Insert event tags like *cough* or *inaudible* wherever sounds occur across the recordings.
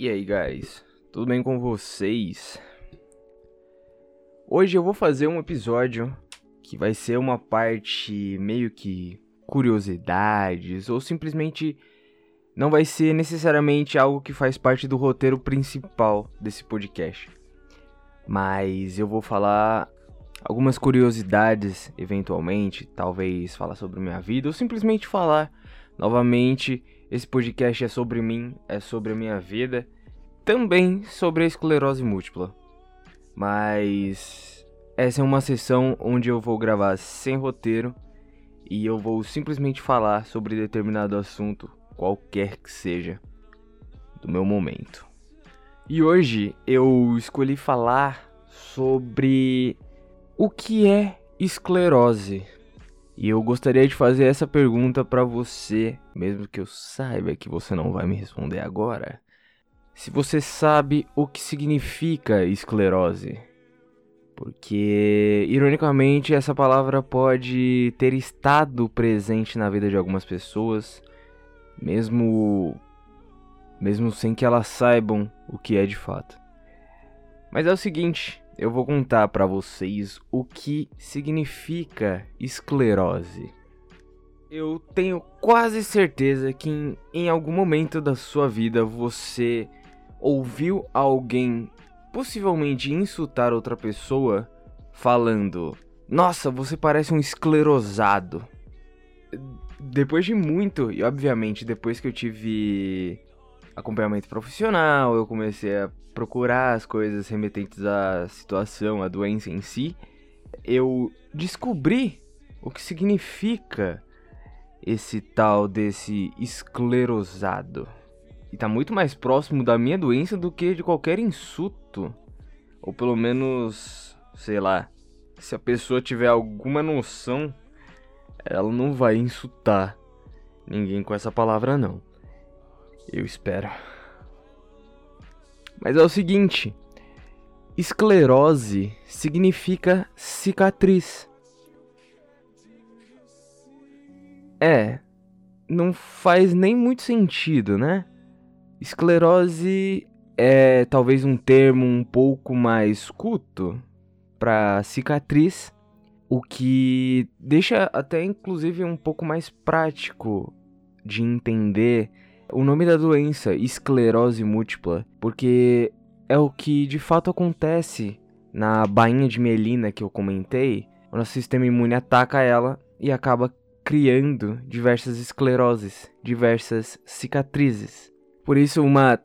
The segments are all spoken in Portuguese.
E aí, guys? Tudo bem com vocês? Hoje eu vou fazer um episódio que vai ser uma parte meio que curiosidades ou simplesmente não vai ser necessariamente algo que faz parte do roteiro principal desse podcast. Mas eu vou falar algumas curiosidades eventualmente, talvez falar sobre minha vida ou simplesmente falar novamente esse podcast é sobre mim, é sobre a minha vida, também sobre a esclerose múltipla. Mas essa é uma sessão onde eu vou gravar sem roteiro e eu vou simplesmente falar sobre determinado assunto, qualquer que seja, do meu momento. E hoje eu escolhi falar sobre o que é esclerose. E eu gostaria de fazer essa pergunta para você, mesmo que eu saiba que você não vai me responder agora. Se você sabe o que significa esclerose. Porque, ironicamente, essa palavra pode ter estado presente na vida de algumas pessoas, mesmo mesmo sem que elas saibam o que é de fato. Mas é o seguinte, eu vou contar para vocês o que significa esclerose. Eu tenho quase certeza que em, em, algum momento da sua vida você ouviu alguém possivelmente insultar outra pessoa falando: Nossa, você parece um esclerosado. Depois de muito, e obviamente depois que eu tive acompanhamento profissional, eu comecei a procurar as coisas remetentes à situação, à doença em si, eu descobri o que significa esse tal desse esclerosado. E tá muito mais próximo da minha doença do que de qualquer insulto. Ou pelo menos, sei lá, se a pessoa tiver alguma noção, ela não vai insultar ninguém com essa palavra não. Eu espero. Mas é o seguinte: esclerose significa cicatriz. É, não faz nem muito sentido, né? Esclerose é talvez um termo um pouco mais culto para cicatriz, o que deixa até inclusive um pouco mais prático de entender o nome da doença, esclerose múltipla, porque é o que de fato acontece na bainha de mielina que eu comentei. O nosso sistema imune ataca ela e acaba criando diversas escleroses, diversas cicatrizes. Por isso, uma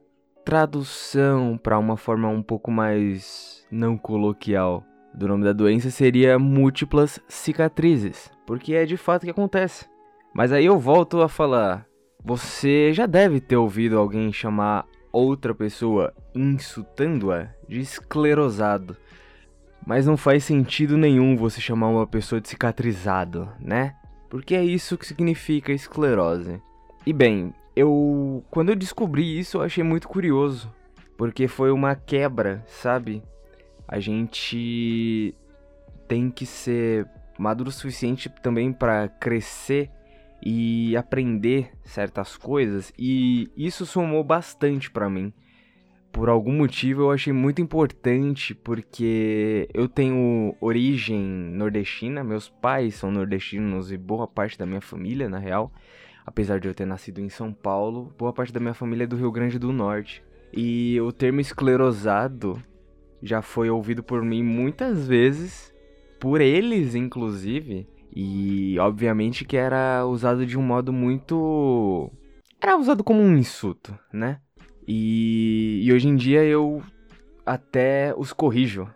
tradução para uma forma um pouco mais não coloquial do nome da doença seria múltiplas cicatrizes, porque é de fato que acontece. Mas aí eu volto a falar, você já deve ter ouvido alguém chamar outra pessoa insultando-a de esclerosado. Mas não faz sentido nenhum você chamar uma pessoa de cicatrizado, né? Porque é isso que significa esclerose. E bem, eu quando eu descobri isso eu achei muito curioso, porque foi uma quebra, sabe? A gente tem que ser maduro o suficiente também para crescer e aprender certas coisas e isso somou bastante para mim. Por algum motivo eu achei muito importante porque eu tenho origem nordestina, meus pais são nordestinos e boa parte da minha família, na real, apesar de eu ter nascido em São Paulo, boa parte da minha família é do Rio Grande do Norte. E o termo esclerosado já foi ouvido por mim muitas vezes, por eles inclusive, e obviamente que era usado de um modo muito. Era usado como um insulto, né? E, e hoje em dia eu até os corrijo.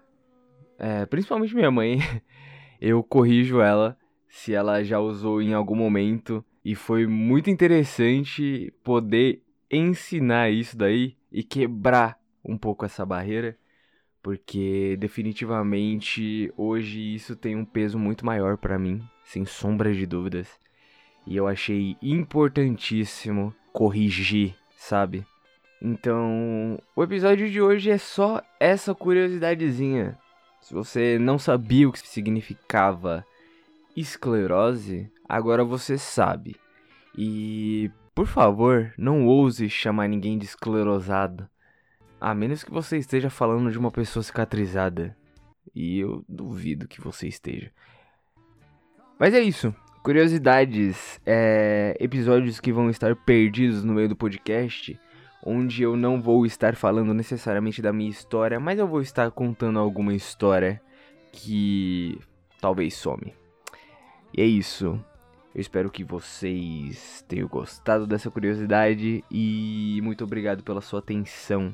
É, principalmente minha mãe. *laughs* eu corrijo ela se ela já usou em algum momento. E foi muito interessante poder ensinar isso daí e quebrar um pouco essa barreira porque definitivamente hoje isso tem um peso muito maior para mim, sem sombra de dúvidas. E eu achei importantíssimo corrigir, sabe? Então, o episódio de hoje é só essa curiosidadezinha. Se você não sabia o que significava esclerose, agora você sabe. E, por favor, não ouse chamar ninguém de esclerosado A menos que você esteja falando de uma pessoa cicatrizada. E eu duvido que você esteja. Mas é isso. Curiosidades, é, episódios que vão estar perdidos no meio do podcast, onde eu não vou estar falando necessariamente da minha história, mas eu vou estar contando alguma história que talvez some. E é isso. Eu espero que vocês tenham gostado dessa curiosidade e muito obrigado pela sua atenção.